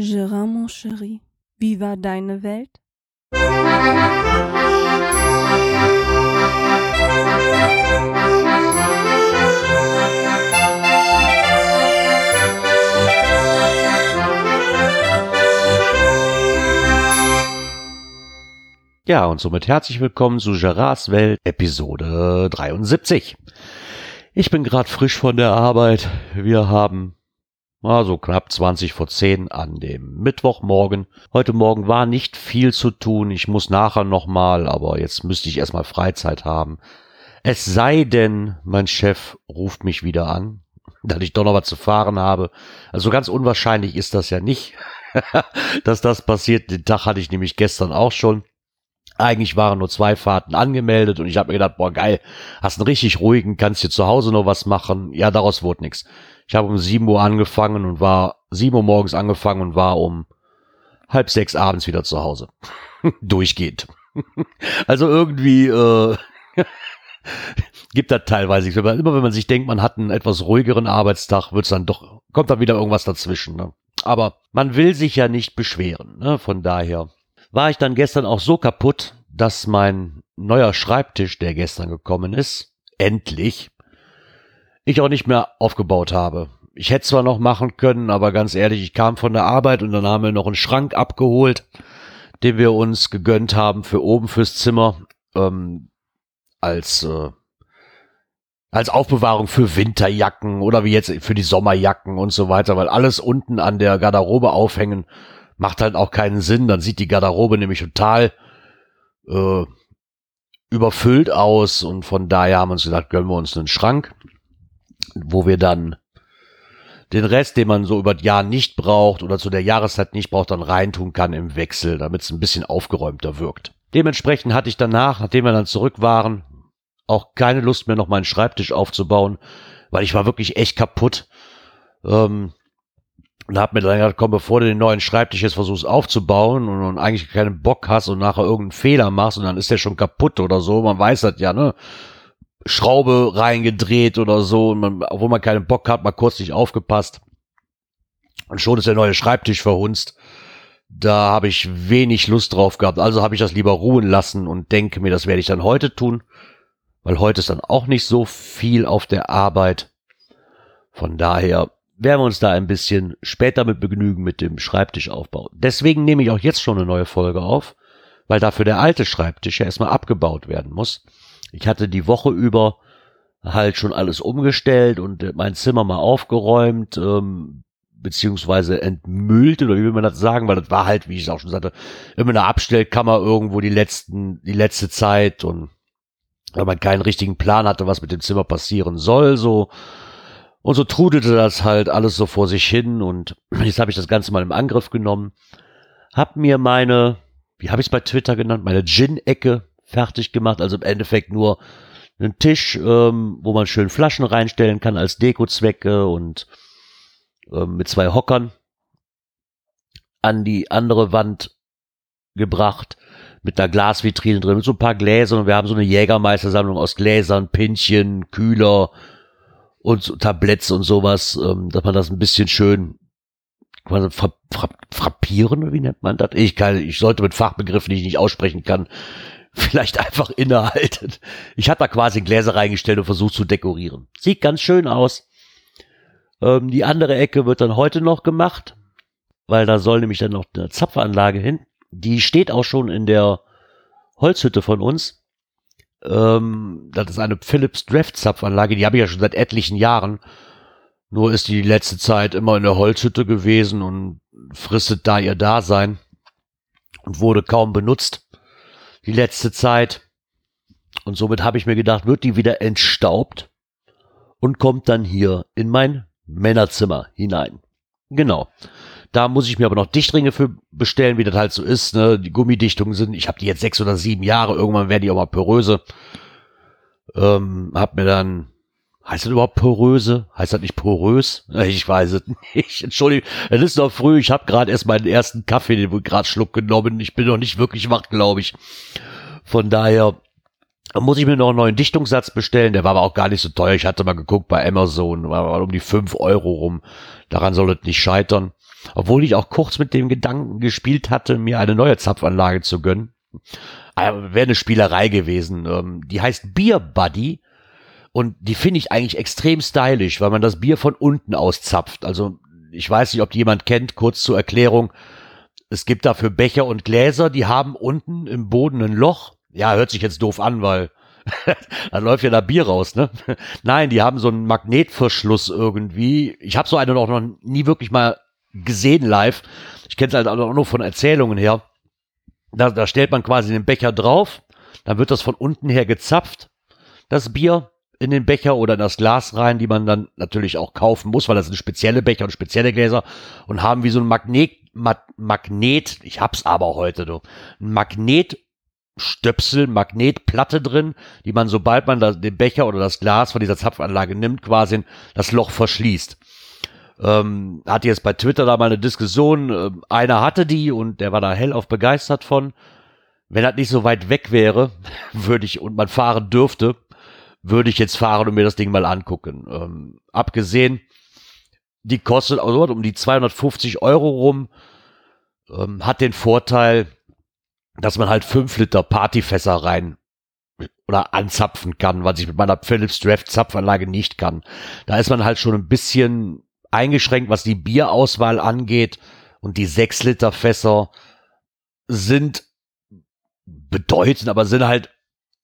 Gérard, mon chéri, wie war deine Welt? Ja, und somit herzlich willkommen zu Gerards Welt, Episode 73. Ich bin gerade frisch von der Arbeit. Wir haben also knapp 20 vor 10 an dem Mittwochmorgen. Heute Morgen war nicht viel zu tun. Ich muss nachher nochmal, aber jetzt müsste ich erstmal Freizeit haben. Es sei denn, mein Chef ruft mich wieder an, dass ich doch noch was zu fahren habe. Also ganz unwahrscheinlich ist das ja nicht, dass das passiert. Den Tag hatte ich nämlich gestern auch schon. Eigentlich waren nur zwei Fahrten angemeldet und ich habe mir gedacht, boah geil, hast einen richtig ruhigen, kannst hier zu Hause noch was machen. Ja, daraus wurde nichts. Ich habe um sieben Uhr angefangen und war sieben Uhr morgens angefangen und war um halb sechs abends wieder zu Hause. Durchgehend. also irgendwie äh, gibt das teilweise nichts. Immer wenn man sich denkt, man hat einen etwas ruhigeren Arbeitstag, wird's dann doch, kommt dann wieder irgendwas dazwischen. Ne? Aber man will sich ja nicht beschweren. Ne? Von daher war ich dann gestern auch so kaputt, dass mein neuer Schreibtisch, der gestern gekommen ist, endlich ich auch nicht mehr aufgebaut habe. Ich hätte zwar noch machen können, aber ganz ehrlich, ich kam von der Arbeit und dann haben wir noch einen Schrank abgeholt, den wir uns gegönnt haben für oben fürs Zimmer ähm, als äh, als Aufbewahrung für Winterjacken oder wie jetzt für die Sommerjacken und so weiter, weil alles unten an der Garderobe aufhängen macht halt auch keinen Sinn. Dann sieht die Garderobe nämlich total äh, überfüllt aus und von daher haben wir uns gesagt, gönnen wir uns einen Schrank wo wir dann den Rest, den man so über das Jahr nicht braucht oder zu der Jahreszeit nicht braucht, dann reintun kann im Wechsel, damit es ein bisschen aufgeräumter wirkt. Dementsprechend hatte ich danach, nachdem wir dann zurück waren, auch keine Lust mehr, noch meinen Schreibtisch aufzubauen, weil ich war wirklich echt kaputt. Ähm, und hab mir dann gedacht, komm, bevor du den neuen Schreibtisch jetzt versuchst aufzubauen und, und eigentlich keinen Bock hast und nachher irgendeinen Fehler machst und dann ist der schon kaputt oder so, man weiß das ja, ne? Schraube reingedreht oder so, und man, obwohl man keinen Bock hat, mal kurz nicht aufgepasst. Und schon ist der neue Schreibtisch verhunzt. Da habe ich wenig Lust drauf gehabt. Also habe ich das lieber ruhen lassen und denke mir, das werde ich dann heute tun. Weil heute ist dann auch nicht so viel auf der Arbeit. Von daher werden wir uns da ein bisschen später mit begnügen mit dem Schreibtischaufbau. Deswegen nehme ich auch jetzt schon eine neue Folge auf, weil dafür der alte Schreibtisch ja erstmal abgebaut werden muss. Ich hatte die Woche über halt schon alles umgestellt und äh, mein Zimmer mal aufgeräumt, ähm, beziehungsweise entmüllt oder wie will man das sagen, weil das war halt, wie ich es auch schon sagte, immer eine Abstellkammer irgendwo die letzten, die letzte Zeit und weil man keinen richtigen Plan hatte, was mit dem Zimmer passieren soll, so. Und so trudelte das halt alles so vor sich hin und jetzt habe ich das Ganze mal im Angriff genommen, hab mir meine, wie habe ich es bei Twitter genannt, meine Gin-Ecke fertig gemacht. Also im Endeffekt nur einen Tisch, ähm, wo man schön Flaschen reinstellen kann als Dekozwecke und ähm, mit zwei Hockern an die andere Wand gebracht mit einer Glasvitrine drin, mit so ein paar Gläsern und wir haben so eine Jägermeistersammlung aus Gläsern, Pinchen, Kühler und so Tabletts und sowas, ähm, dass man das ein bisschen schön quasi fra fra frappieren, wie nennt man das? Ich kann, ich sollte mit Fachbegriffen, die ich nicht aussprechen kann, vielleicht einfach innehaltet. Ich habe da quasi Gläser reingestellt und versucht zu dekorieren. Sieht ganz schön aus. Ähm, die andere Ecke wird dann heute noch gemacht, weil da soll nämlich dann noch eine Zapfanlage hin. Die steht auch schon in der Holzhütte von uns. Ähm, das ist eine Philips Draft Zapfanlage, die habe ich ja schon seit etlichen Jahren. Nur ist die, die letzte Zeit immer in der Holzhütte gewesen und fristet da ihr Dasein und wurde kaum benutzt die letzte Zeit. Und somit habe ich mir gedacht, wird die wieder entstaubt und kommt dann hier in mein Männerzimmer hinein. Genau. Da muss ich mir aber noch Dichtringe für bestellen, wie das halt so ist. Ne? Die Gummidichtungen sind, ich habe die jetzt sechs oder sieben Jahre, irgendwann werden die auch mal poröse. Ähm, hab mir dann, heißt das überhaupt poröse? Heißt das nicht porös? Ich weiß es nicht. Entschuldigung, es ist noch früh. Ich habe gerade erst meinen ersten Kaffee, den gerade Schluck genommen. Ich bin noch nicht wirklich wach, glaube ich. Von daher muss ich mir noch einen neuen Dichtungssatz bestellen. Der war aber auch gar nicht so teuer. Ich hatte mal geguckt bei Amazon, war um die fünf Euro rum. Daran soll es nicht scheitern. Obwohl ich auch kurz mit dem Gedanken gespielt hatte, mir eine neue Zapfanlage zu gönnen. Wäre eine Spielerei gewesen. Ähm, die heißt Beer Buddy. Und die finde ich eigentlich extrem stylisch, weil man das Bier von unten aus zapft. Also ich weiß nicht, ob die jemand kennt, kurz zur Erklärung. Es gibt dafür Becher und Gläser, die haben unten im Boden ein Loch. Ja, hört sich jetzt doof an, weil da läuft ja da Bier raus, ne? Nein, die haben so einen Magnetverschluss irgendwie. Ich habe so eine noch nie wirklich mal gesehen live. Ich kenne es halt auch nur von Erzählungen her. Da, da stellt man quasi den Becher drauf, dann wird das von unten her gezapft, das Bier in den Becher oder in das Glas rein, die man dann natürlich auch kaufen muss, weil das sind spezielle Becher und spezielle Gläser und haben wie so ein Magnet, Ma Magnet, ich hab's aber heute, du, ein Magnetstöpsel, Magnetplatte drin, die man, sobald man das, den Becher oder das Glas von dieser Zapfanlage nimmt, quasi das Loch verschließt. Ähm, hatte jetzt bei Twitter da mal eine Diskussion, äh, einer hatte die und der war da hellauf begeistert von. Wenn das nicht so weit weg wäre, würde ich und man fahren dürfte, würde ich jetzt fahren und mir das Ding mal angucken. Ähm, abgesehen, die kostet also um die 250 Euro rum, ähm, hat den Vorteil, dass man halt 5 Liter Partyfässer rein oder anzapfen kann, was ich mit meiner Philips Draft Zapfanlage nicht kann. Da ist man halt schon ein bisschen eingeschränkt, was die Bierauswahl angeht. Und die 6 Liter Fässer sind bedeutend, aber sind halt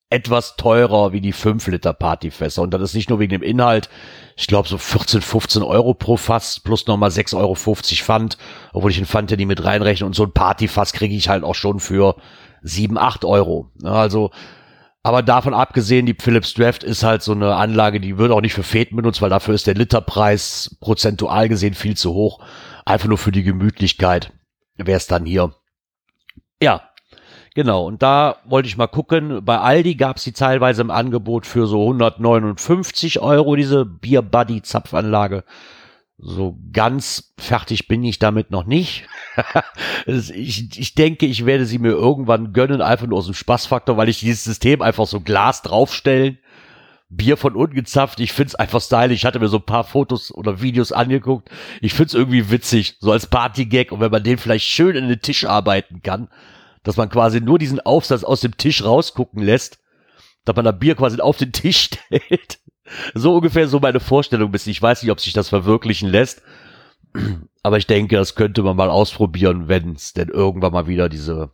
etwas teurer wie die 5 Liter Partyfässer. Und das ist nicht nur wegen dem Inhalt. Ich glaube so 14, 15 Euro pro Fass plus nochmal 6,50 Euro Pfand. Obwohl ich den Pfand ja nie mit reinrechne. Und so ein Partyfass kriege ich halt auch schon für 7, 8 Euro. Also, aber davon abgesehen, die Philips Draft ist halt so eine Anlage, die wird auch nicht für Feten benutzt, weil dafür ist der Literpreis prozentual gesehen viel zu hoch. Einfach nur für die Gemütlichkeit wäre es dann hier. Ja, Genau, und da wollte ich mal gucken. Bei Aldi gab es die teilweise im Angebot für so 159 Euro, diese Beer Buddy Zapfanlage. So ganz fertig bin ich damit noch nicht. ich, ich denke, ich werde sie mir irgendwann gönnen, einfach nur aus dem Spaßfaktor, weil ich dieses System einfach so Glas draufstellen. Bier von unten gezapft. Ich find's einfach stylisch. Ich hatte mir so ein paar Fotos oder Videos angeguckt. Ich find's irgendwie witzig, so als Partygag. Und wenn man den vielleicht schön in den Tisch arbeiten kann, dass man quasi nur diesen Aufsatz aus dem Tisch rausgucken lässt, dass man da Bier quasi auf den Tisch stellt. So ungefähr so meine Vorstellung bis Ich weiß nicht, ob sich das verwirklichen lässt. Aber ich denke, das könnte man mal ausprobieren, wenn es denn irgendwann mal wieder diese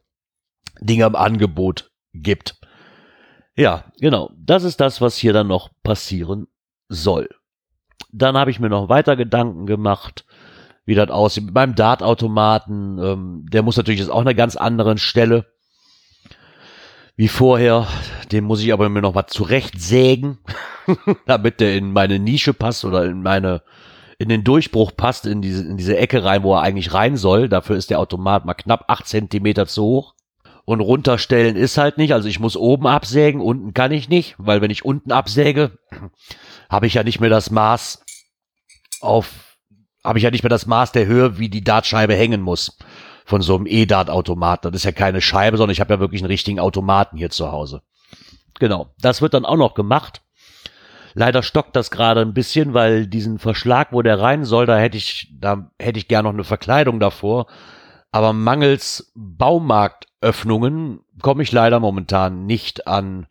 Dinge im Angebot gibt. Ja, genau. Das ist das, was hier dann noch passieren soll. Dann habe ich mir noch weiter Gedanken gemacht, wie das aussieht. Mit meinem Dartautomaten, ähm, der muss natürlich jetzt auch eine ganz anderen Stelle wie vorher. Den muss ich aber mir noch mal zurechtsägen, damit der in meine Nische passt oder in meine in den Durchbruch passt, in diese, in diese Ecke rein, wo er eigentlich rein soll. Dafür ist der Automat mal knapp acht Zentimeter zu hoch. Und runterstellen ist halt nicht. Also ich muss oben absägen, unten kann ich nicht, weil wenn ich unten absäge, habe ich ja nicht mehr das Maß auf habe ich ja nicht mehr das Maß der Höhe, wie die Dartscheibe hängen muss von so einem E-Dart-Automat. Das ist ja keine Scheibe, sondern ich habe ja wirklich einen richtigen Automaten hier zu Hause. Genau, das wird dann auch noch gemacht. Leider stockt das gerade ein bisschen, weil diesen Verschlag, wo der rein soll, da hätte ich, da hätte ich gern noch eine Verkleidung davor. Aber mangels Baumarktöffnungen komme ich leider momentan nicht an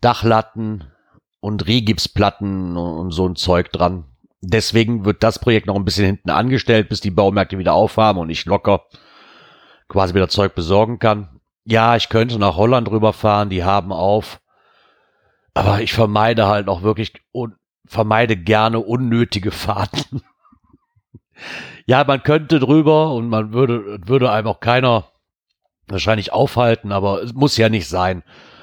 Dachlatten und Rigipsplatten und so ein Zeug dran deswegen wird das Projekt noch ein bisschen hinten angestellt, bis die Baumärkte wieder aufhaben und ich locker quasi wieder Zeug besorgen kann. Ja, ich könnte nach Holland rüberfahren, die haben auf. Aber ich vermeide halt auch wirklich und vermeide gerne unnötige Fahrten. ja, man könnte drüber und man würde, würde einem auch keiner wahrscheinlich aufhalten, aber es muss ja nicht sein.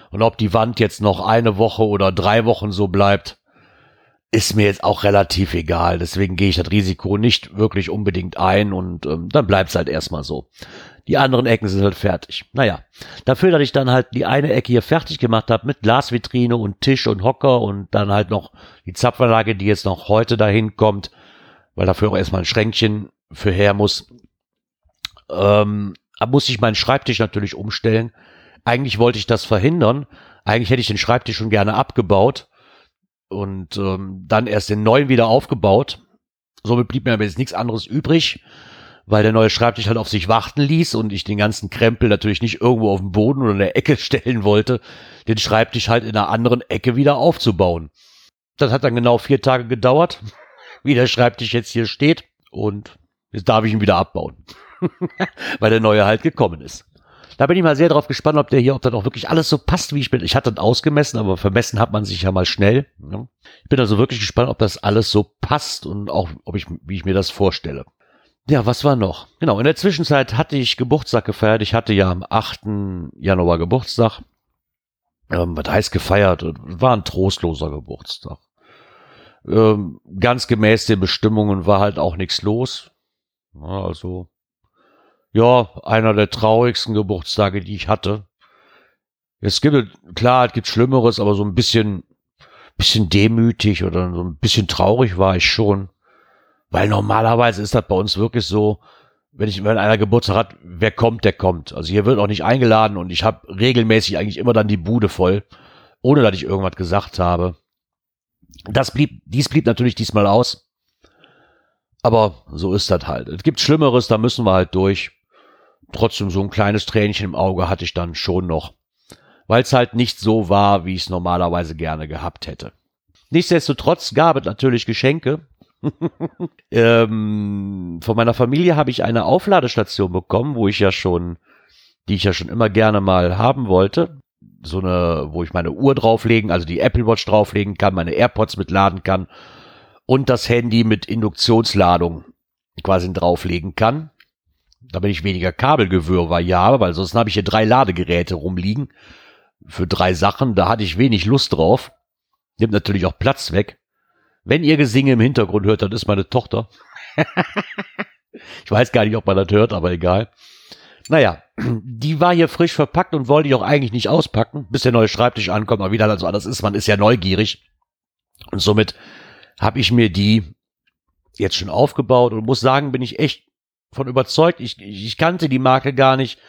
Und ob die Wand jetzt noch eine Woche oder drei Wochen so bleibt, ist mir jetzt auch relativ egal. Deswegen gehe ich das Risiko nicht wirklich unbedingt ein und ähm, dann bleibt es halt erstmal so. Die anderen Ecken sind halt fertig. Naja, dafür, dass ich dann halt die eine Ecke hier fertig gemacht habe mit Glasvitrine und Tisch und Hocker und dann halt noch die Zapfanlage, die jetzt noch heute dahin kommt, weil dafür auch erstmal ein Schränkchen für her muss, ähm, muss ich meinen Schreibtisch natürlich umstellen. Eigentlich wollte ich das verhindern. Eigentlich hätte ich den Schreibtisch schon gerne abgebaut und ähm, dann erst den neuen wieder aufgebaut. Somit blieb mir aber jetzt nichts anderes übrig, weil der neue Schreibtisch halt auf sich warten ließ und ich den ganzen Krempel natürlich nicht irgendwo auf dem Boden oder in der Ecke stellen wollte, den Schreibtisch halt in einer anderen Ecke wieder aufzubauen. Das hat dann genau vier Tage gedauert, wie der Schreibtisch jetzt hier steht und jetzt darf ich ihn wieder abbauen, weil der neue halt gekommen ist. Da bin ich mal sehr drauf gespannt, ob der hier, ob das auch wirklich alles so passt, wie ich bin. Ich hatte das ausgemessen, aber vermessen hat man sich ja mal schnell. Ich bin also wirklich gespannt, ob das alles so passt und auch, ob ich, wie ich mir das vorstelle. Ja, was war noch? Genau, in der Zwischenzeit hatte ich Geburtstag gefeiert. Ich hatte ja am 8. Januar Geburtstag. Ähm, was heißt gefeiert? War ein trostloser Geburtstag. Ähm, ganz gemäß den Bestimmungen war halt auch nichts los. Also ja, einer der traurigsten Geburtstage, die ich hatte. Es gibt, klar, es gibt Schlimmeres, aber so ein bisschen, bisschen demütig oder so ein bisschen traurig war ich schon. Weil normalerweise ist das bei uns wirklich so, wenn ich, wenn einer Geburtstag hat, wer kommt, der kommt. Also hier wird auch nicht eingeladen und ich habe regelmäßig eigentlich immer dann die Bude voll, ohne dass ich irgendwas gesagt habe. Das blieb, dies blieb natürlich diesmal aus. Aber so ist das halt. Es gibt Schlimmeres, da müssen wir halt durch trotzdem so ein kleines Tränchen im Auge hatte ich dann schon noch, weil es halt nicht so war, wie ich es normalerweise gerne gehabt hätte. Nichtsdestotrotz gab es natürlich Geschenke. ähm, von meiner Familie habe ich eine Aufladestation bekommen, wo ich ja schon, die ich ja schon immer gerne mal haben wollte. So eine, wo ich meine Uhr drauflegen, also die Apple Watch drauflegen kann, meine AirPods mitladen kann und das Handy mit Induktionsladung quasi drauflegen kann damit ich weniger Kabelgewirrwarr ja, weil sonst habe ich hier drei Ladegeräte rumliegen für drei Sachen. Da hatte ich wenig Lust drauf. Nimmt natürlich auch Platz weg. Wenn ihr Gesinge im Hintergrund hört, dann ist meine Tochter. ich weiß gar nicht, ob man das hört, aber egal. Naja, die war hier frisch verpackt und wollte ich auch eigentlich nicht auspacken, bis der neue Schreibtisch ankommt. Aber wie das so anders ist, man ist ja neugierig. Und somit habe ich mir die jetzt schon aufgebaut und muss sagen, bin ich echt von überzeugt. Ich, ich kannte die Marke gar nicht.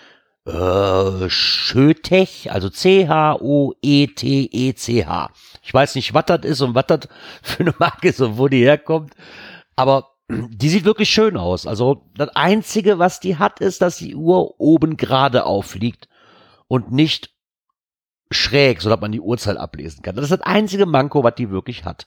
Äh, Schötech, also C-H-O-E-T-E-C-H. Ich weiß nicht, was das ist und was das für eine Marke ist und wo die herkommt. Aber die sieht wirklich schön aus. Also das Einzige, was die hat, ist, dass die Uhr oben gerade aufliegt und nicht schräg, sodass man die Uhrzeit ablesen kann. Das ist das einzige Manko, was die wirklich hat.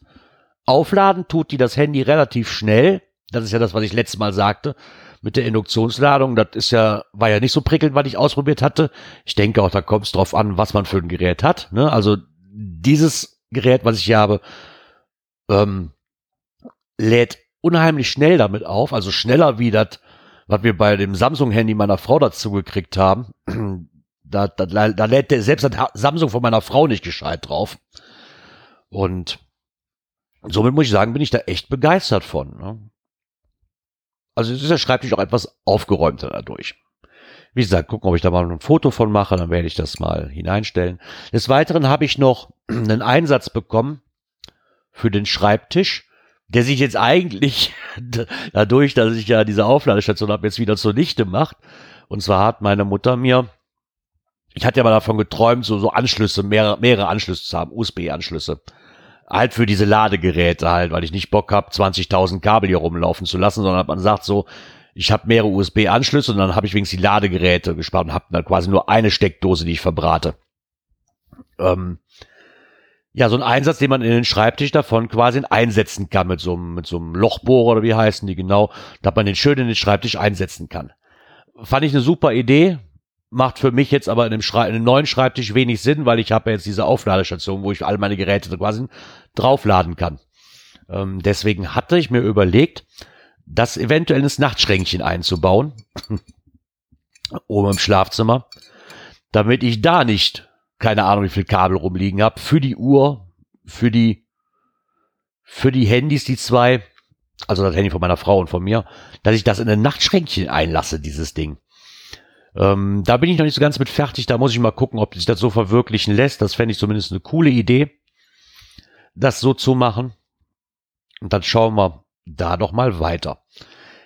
Aufladen tut die das Handy relativ schnell. Das ist ja das, was ich letztes Mal sagte mit der Induktionsladung. Das ist ja, war ja nicht so prickelnd, was ich ausprobiert hatte. Ich denke auch, da kommt es drauf an, was man für ein Gerät hat. Ne? Also dieses Gerät, was ich hier habe, ähm, lädt unheimlich schnell damit auf, also schneller wie das, was wir bei dem Samsung-Handy meiner Frau dazu gekriegt haben. Da, da, da lädt der, selbst das Samsung von meiner Frau nicht gescheit drauf. Und somit muss ich sagen, bin ich da echt begeistert von. Ne? Also ist der Schreibtisch auch etwas aufgeräumter dadurch. Wie gesagt, gucken, ob ich da mal ein Foto von mache, dann werde ich das mal hineinstellen. Des Weiteren habe ich noch einen Einsatz bekommen für den Schreibtisch, der sich jetzt eigentlich dadurch, dass ich ja diese Aufladestation habe, jetzt wieder zunichte macht. Und zwar hat meine Mutter mir, ich hatte ja mal davon geträumt, so, so Anschlüsse, mehrere, mehrere Anschlüsse zu haben, USB-Anschlüsse halt für diese Ladegeräte halt, weil ich nicht Bock habe, 20.000 Kabel hier rumlaufen zu lassen, sondern man sagt so, ich habe mehrere USB-Anschlüsse und dann habe ich wenigstens die Ladegeräte gespart und habe dann quasi nur eine Steckdose, die ich verbrate. Ähm, ja, so ein Einsatz, den man in den Schreibtisch davon quasi einsetzen kann mit so einem, mit so einem Lochbohrer oder wie heißen die genau, dass man den schön in den Schreibtisch einsetzen kann. Fand ich eine super Idee, macht für mich jetzt aber in einem, Schrei in einem neuen Schreibtisch wenig Sinn, weil ich habe ja jetzt diese Aufladestation, wo ich all meine Geräte quasi draufladen kann. Ähm, deswegen hatte ich mir überlegt, das eventuell ins Nachtschränkchen einzubauen, oben im Schlafzimmer, damit ich da nicht, keine Ahnung, wie viel Kabel rumliegen habe, für die Uhr, für die, für die Handys, die zwei, also das Handy von meiner Frau und von mir, dass ich das in ein Nachtschränkchen einlasse, dieses Ding. Ähm, da bin ich noch nicht so ganz mit fertig. Da muss ich mal gucken, ob sich das so verwirklichen lässt. Das fände ich zumindest eine coole Idee, das so zu machen. Und dann schauen wir da doch mal weiter.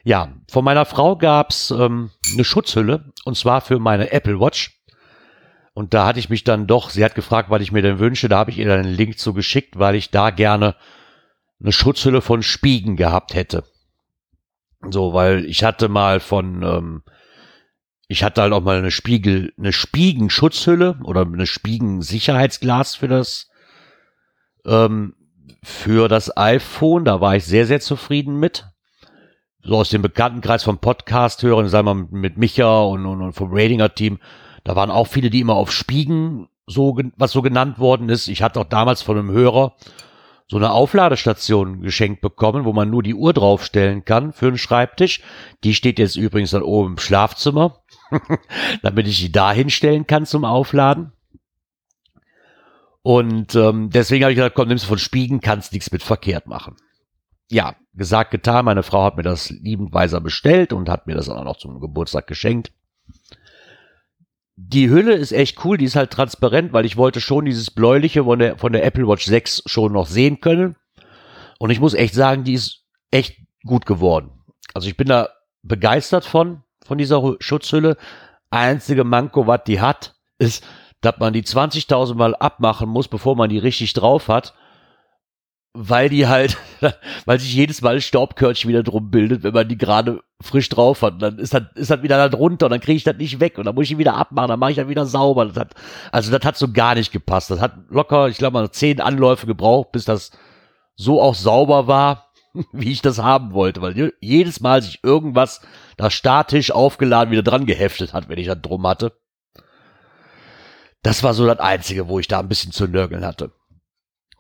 Ja, von meiner Frau gab's ähm, eine Schutzhülle und zwar für meine Apple Watch. Und da hatte ich mich dann doch, sie hat gefragt, was ich mir denn wünsche. Da habe ich ihr dann einen Link zu geschickt, weil ich da gerne eine Schutzhülle von Spiegen gehabt hätte. So, weil ich hatte mal von, ähm, ich hatte halt auch mal eine Spiegel, eine Spiegenschutzhülle oder eine Spiegensicherheitsglas für das, ähm, für das iPhone. Da war ich sehr, sehr zufrieden mit. So aus dem Bekanntenkreis vom Podcast hören, sagen wir mal mit Micha und, und, und vom Ratinger-Team. Da waren auch viele, die immer auf Spiegen so, was so genannt worden ist. Ich hatte auch damals von einem Hörer so eine Aufladestation geschenkt bekommen, wo man nur die Uhr draufstellen kann für einen Schreibtisch. Die steht jetzt übrigens dann oben im Schlafzimmer, damit ich die da hinstellen kann zum Aufladen. Und ähm, deswegen habe ich gesagt, komm, nimmst du von Spiegen, kannst nichts mit verkehrt machen. Ja, gesagt, getan. Meine Frau hat mir das liebendweiser bestellt und hat mir das auch noch zum Geburtstag geschenkt. Die Hülle ist echt cool, die ist halt transparent, weil ich wollte schon dieses bläuliche von der, von der Apple Watch 6 schon noch sehen können. Und ich muss echt sagen, die ist echt gut geworden. Also ich bin da begeistert von, von dieser Schutzhülle. Einzige Manko, was die hat, ist, dass man die 20.000 Mal abmachen muss, bevor man die richtig drauf hat weil die halt, weil sich jedes Mal Staubkörnchen wieder drum bildet, wenn man die gerade frisch drauf hat. Und dann ist das, ist das wieder da drunter und dann kriege ich das nicht weg und dann muss ich ihn wieder abmachen, dann mache ich das wieder sauber. Das hat, also das hat so gar nicht gepasst. Das hat locker, ich glaube mal, zehn Anläufe gebraucht, bis das so auch sauber war, wie ich das haben wollte. Weil jedes Mal sich irgendwas da statisch aufgeladen wieder dran geheftet hat, wenn ich das drum hatte. Das war so das Einzige, wo ich da ein bisschen zu nörgeln hatte.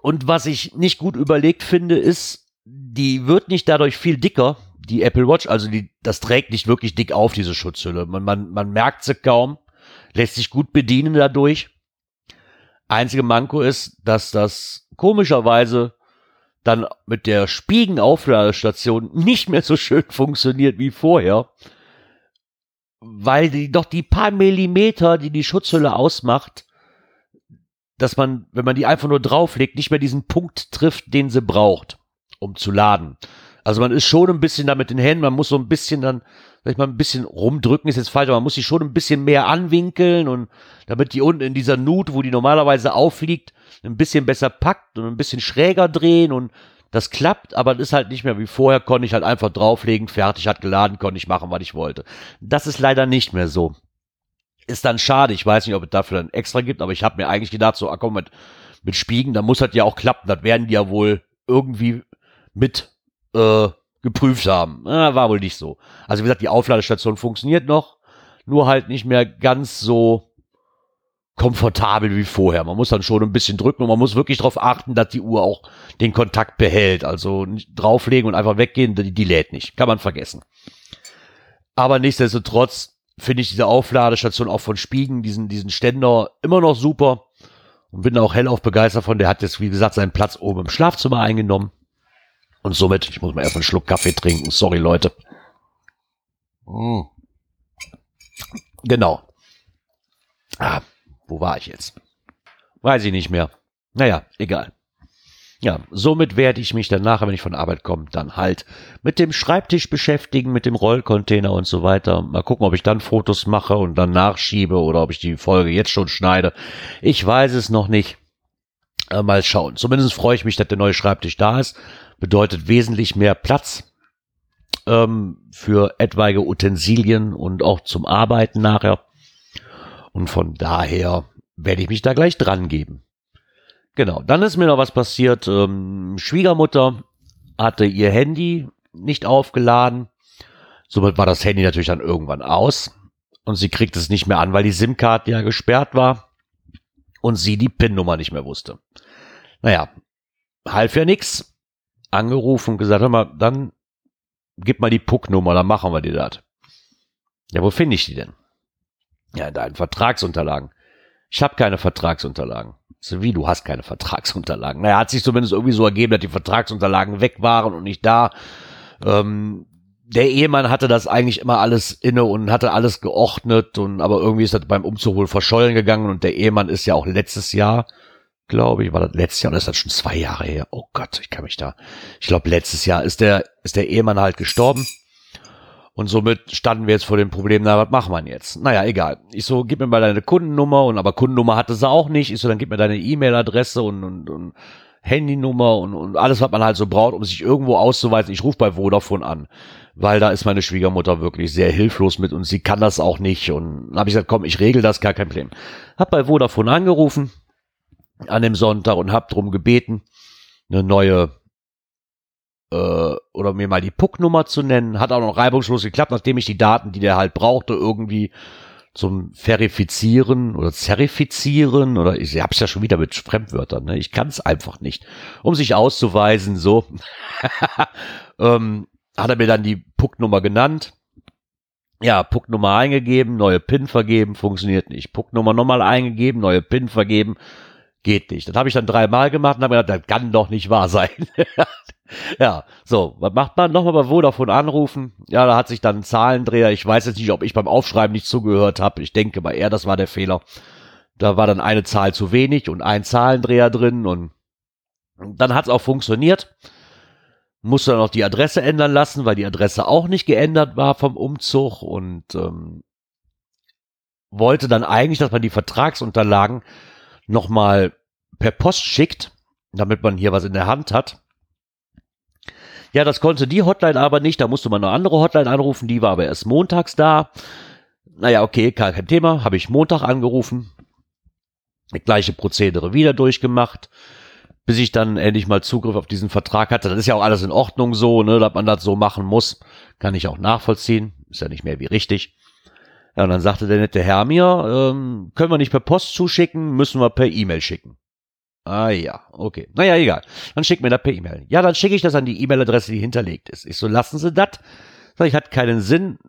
Und was ich nicht gut überlegt finde, ist, die wird nicht dadurch viel dicker, die Apple Watch, also die, das trägt nicht wirklich dick auf, diese Schutzhülle. Man, man, man merkt sie kaum, lässt sich gut bedienen dadurch. Einzige Manko ist, dass das komischerweise dann mit der Spiegenaufladestation nicht mehr so schön funktioniert wie vorher, weil die doch die paar Millimeter, die die Schutzhülle ausmacht, dass man, wenn man die einfach nur drauflegt, nicht mehr diesen Punkt trifft, den sie braucht, um zu laden. Also man ist schon ein bisschen da mit den Händen, man muss so ein bisschen dann, sag ich mal, ein bisschen rumdrücken, ist jetzt falsch, aber man muss sie schon ein bisschen mehr anwinkeln und damit die unten in dieser Nut, wo die normalerweise aufliegt, ein bisschen besser packt und ein bisschen schräger drehen und das klappt, aber das ist halt nicht mehr wie vorher, konnte ich halt einfach drauflegen, fertig, hat geladen, konnte ich machen, was ich wollte. Das ist leider nicht mehr so ist dann schade. Ich weiß nicht, ob es dafür dann extra gibt, aber ich habe mir eigentlich gedacht, so, ah, komm, mit, mit Spiegen, da muss das ja auch klappen. Das werden die ja wohl irgendwie mit äh, geprüft haben. Äh, war wohl nicht so. Also wie gesagt, die Aufladestation funktioniert noch, nur halt nicht mehr ganz so komfortabel wie vorher. Man muss dann schon ein bisschen drücken und man muss wirklich darauf achten, dass die Uhr auch den Kontakt behält. Also nicht drauflegen und einfach weggehen, die, die lädt nicht. Kann man vergessen. Aber nichtsdestotrotz finde ich diese Aufladestation auch von Spiegen, diesen, diesen Ständer immer noch super und bin auch hellauf begeistert von. Der hat jetzt, wie gesagt, seinen Platz oben im Schlafzimmer eingenommen. Und somit, ich muss mal erst einen Schluck Kaffee trinken. Sorry, Leute. Mm. Genau. Ah, wo war ich jetzt? Weiß ich nicht mehr. Naja, egal. Ja, somit werde ich mich dann nachher, wenn ich von Arbeit komme, dann halt mit dem Schreibtisch beschäftigen, mit dem Rollcontainer und so weiter. Mal gucken, ob ich dann Fotos mache und dann nachschiebe oder ob ich die Folge jetzt schon schneide. Ich weiß es noch nicht. Äh, mal schauen. Zumindest freue ich mich, dass der neue Schreibtisch da ist. Bedeutet wesentlich mehr Platz ähm, für etwaige Utensilien und auch zum Arbeiten nachher. Und von daher werde ich mich da gleich dran geben. Genau, dann ist mir noch was passiert. Ähm, Schwiegermutter hatte ihr Handy nicht aufgeladen. Somit war das Handy natürlich dann irgendwann aus. Und sie kriegt es nicht mehr an, weil die SIM-Karte ja gesperrt war. Und sie die PIN-Nummer nicht mehr wusste. Naja, half ja nix. Angerufen gesagt, hör mal, dann gib mal die PUC-Nummer, dann machen wir dir das. Ja, wo finde ich die denn? Ja, in deinen Vertragsunterlagen. Ich habe keine Vertragsunterlagen. So wie, du hast keine Vertragsunterlagen. Naja, hat sich zumindest irgendwie so ergeben, dass die Vertragsunterlagen weg waren und nicht da. Ähm, der Ehemann hatte das eigentlich immer alles inne und hatte alles geordnet und aber irgendwie ist das beim Umzug wohl verschollen gegangen und der Ehemann ist ja auch letztes Jahr, glaube ich, war das letztes Jahr und ist das schon zwei Jahre her. Oh Gott, ich kann mich da. Ich glaube, letztes Jahr ist der, ist der Ehemann halt gestorben. Und somit standen wir jetzt vor dem Problem, na, was machen wir jetzt? Naja, egal. Ich so, gib mir mal deine Kundennummer und aber Kundennummer hatte sie auch nicht. Ich so, dann gib mir deine E-Mail-Adresse und, und, und Handynummer und, und alles, was man halt so braucht, um sich irgendwo auszuweisen. Ich rufe bei Vodafone an. weil da ist meine Schwiegermutter wirklich sehr hilflos mit und sie kann das auch nicht. Und habe ich gesagt, komm, ich regel das, gar kein Problem. Hab bei Vodafone angerufen an dem Sonntag und hab drum gebeten, eine neue äh, oder mir mal die Puck-Nummer zu nennen. Hat auch noch reibungslos geklappt, nachdem ich die Daten, die der halt brauchte, irgendwie zum Verifizieren oder Zerifizieren oder ich hab's ja schon wieder mit Fremdwörtern, ne? Ich kann es einfach nicht. Um sich auszuweisen, so ähm, hat er mir dann die Pucknummer genannt. Ja, Pucknummer eingegeben, neue PIN vergeben, funktioniert nicht. Pucknummer nochmal eingegeben, neue PIN vergeben, geht nicht. Das habe ich dann dreimal gemacht und habe gedacht, das kann doch nicht wahr sein. ja, so, was macht man? Nochmal bei Vodafone anrufen. Ja, da hat sich dann ein Zahlendreher. Ich weiß jetzt nicht, ob ich beim Aufschreiben nicht zugehört habe. Ich denke mal eher, das war der Fehler. Da war dann eine Zahl zu wenig und ein Zahlendreher drin und dann hat es auch funktioniert. Musste dann auch die Adresse ändern lassen, weil die Adresse auch nicht geändert war vom Umzug und ähm, wollte dann eigentlich, dass man die Vertragsunterlagen nochmal per Post schickt, damit man hier was in der Hand hat. Ja, das konnte die Hotline aber nicht. Da musste man eine andere Hotline anrufen. Die war aber erst montags da. Naja, okay, kein Thema. Habe ich Montag angerufen. Das gleiche Prozedere wieder durchgemacht. Bis ich dann endlich mal Zugriff auf diesen Vertrag hatte. Das ist ja auch alles in Ordnung so, ne, dass man das so machen muss. Kann ich auch nachvollziehen. Ist ja nicht mehr wie richtig. Ja, und dann sagte der nette Herr mir, ähm, können wir nicht per Post zuschicken, müssen wir per E-Mail schicken. Ah ja, okay. Naja, egal. Dann schick mir das per E-Mail. Ja, dann schicke ich das an die E-Mail-Adresse, die hinterlegt ist. Ich so, lassen Sie das. Sag ich, hat keinen Sinn.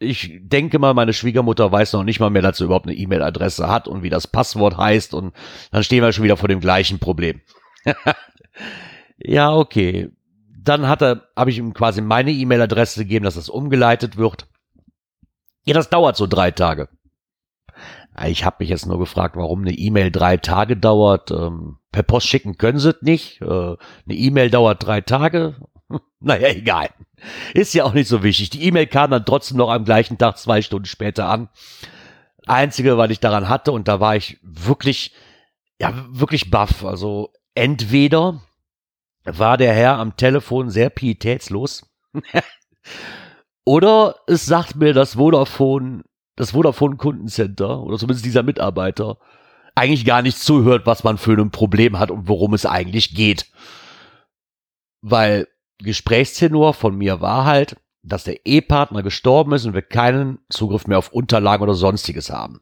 Ich denke mal, meine Schwiegermutter weiß noch nicht mal mehr, dass sie überhaupt eine E-Mail-Adresse hat und wie das Passwort heißt und dann stehen wir schon wieder vor dem gleichen Problem. ja, okay. Dann hat er, habe ich ihm quasi meine E-Mail-Adresse gegeben, dass das umgeleitet wird. Ja, das dauert so drei Tage. Ich habe mich jetzt nur gefragt, warum eine E-Mail drei Tage dauert. Ähm, per Post schicken können sie es nicht. Äh, eine E-Mail dauert drei Tage. naja, egal. Ist ja auch nicht so wichtig. Die E-Mail kam dann trotzdem noch am gleichen Tag zwei Stunden später an. Einzige, was ich daran hatte, und da war ich wirklich, ja, wirklich baff. Also entweder war der Herr am Telefon sehr pietätslos. Oder es sagt mir das Vodafone das Vodafone Kundencenter oder zumindest dieser Mitarbeiter eigentlich gar nicht zuhört, was man für ein Problem hat und worum es eigentlich geht. Weil Gesprächstenor von mir war halt, dass der Ehepartner gestorben ist und wir keinen Zugriff mehr auf Unterlagen oder sonstiges haben.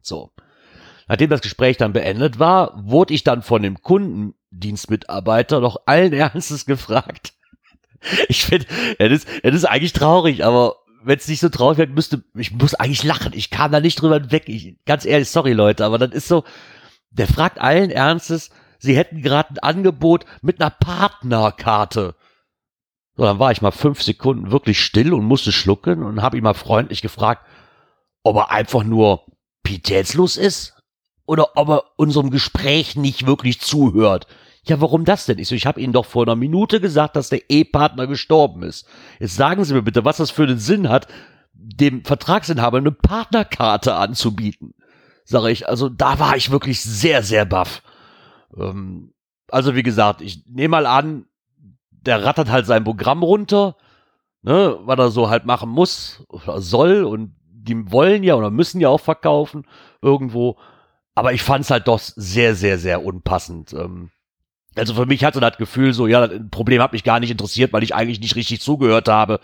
So. Nachdem das Gespräch dann beendet war, wurde ich dann von dem Kundendienstmitarbeiter noch allen Ernstes gefragt. Ich finde, es ist, ist eigentlich traurig, aber wenn es nicht so traurig wird, müsste, ich muss eigentlich lachen. Ich kam da nicht drüber weg. Ich, ganz ehrlich, sorry Leute, aber das ist so, der fragt allen Ernstes, sie hätten gerade ein Angebot mit einer Partnerkarte. So, dann war ich mal fünf Sekunden wirklich still und musste schlucken und habe ihn mal freundlich gefragt, ob er einfach nur pietätslos ist oder ob er unserem Gespräch nicht wirklich zuhört. Ja, warum das denn? Ich so, ich habe Ihnen doch vor einer Minute gesagt, dass der Ehepartner gestorben ist. Jetzt sagen Sie mir bitte, was das für einen Sinn hat, dem Vertragsinhaber eine Partnerkarte anzubieten. Sage ich, also da war ich wirklich sehr, sehr baff. Ähm, also wie gesagt, ich nehme mal an, der rattert halt sein Programm runter, ne, was er so halt machen muss oder soll und die wollen ja oder müssen ja auch verkaufen irgendwo. Aber ich fand es halt doch sehr, sehr, sehr unpassend. Ähm, also für mich hatte das Gefühl so, ja, das Problem hat mich gar nicht interessiert, weil ich eigentlich nicht richtig zugehört habe.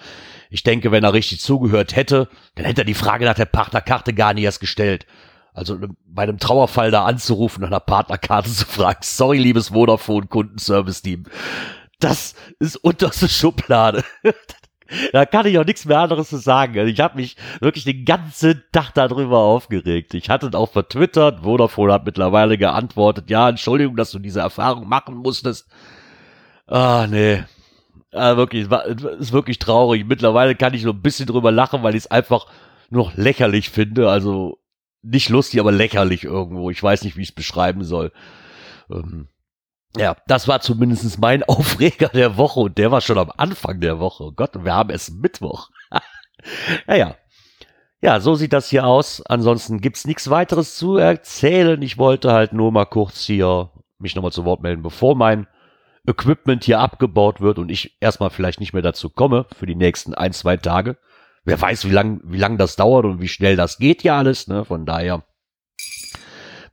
Ich denke, wenn er richtig zugehört hätte, dann hätte er die Frage nach der Partnerkarte gar nie erst gestellt. Also bei einem Trauerfall da anzurufen, nach einer Partnerkarte zu fragen, sorry, liebes Vodafone Kundenservice-Team. Das ist unterste Schublade. da kann ich auch nichts mehr anderes zu sagen. Also ich habe mich wirklich den ganzen Tag darüber aufgeregt. Ich hatte auch vertwittert, Vodafone hat mittlerweile geantwortet, ja, Entschuldigung, dass du diese Erfahrung machen musstest. Ah, nee. Ah, wirklich, ist wirklich traurig. Mittlerweile kann ich nur ein bisschen drüber lachen, weil ich es einfach nur noch lächerlich finde. Also nicht lustig, aber lächerlich irgendwo. Ich weiß nicht, wie ich es beschreiben soll. Ähm, ja, das war zumindest mein Aufreger der Woche und der war schon am Anfang der Woche. Oh Gott, wir haben es Mittwoch. naja. Ja, so sieht das hier aus. Ansonsten gibt's nichts weiteres zu erzählen. Ich wollte halt nur mal kurz hier mich nochmal zu Wort melden, bevor mein Equipment hier abgebaut wird und ich erstmal vielleicht nicht mehr dazu komme für die nächsten ein, zwei Tage. Wer weiß, wie lang, wie lang das dauert und wie schnell das geht ja alles, ne? Von daher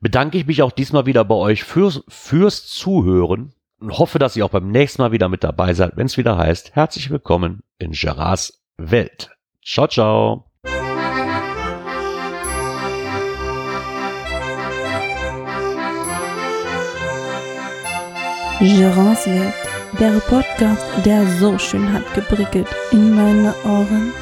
bedanke ich mich auch diesmal wieder bei euch fürs, fürs Zuhören und hoffe, dass ihr auch beim nächsten Mal wieder mit dabei seid, wenn es wieder heißt, herzlich willkommen in Gerards Welt. Ciao, ciao. Gerance Welt, der Podcast, der so schön hat geprickelt in meine Ohren.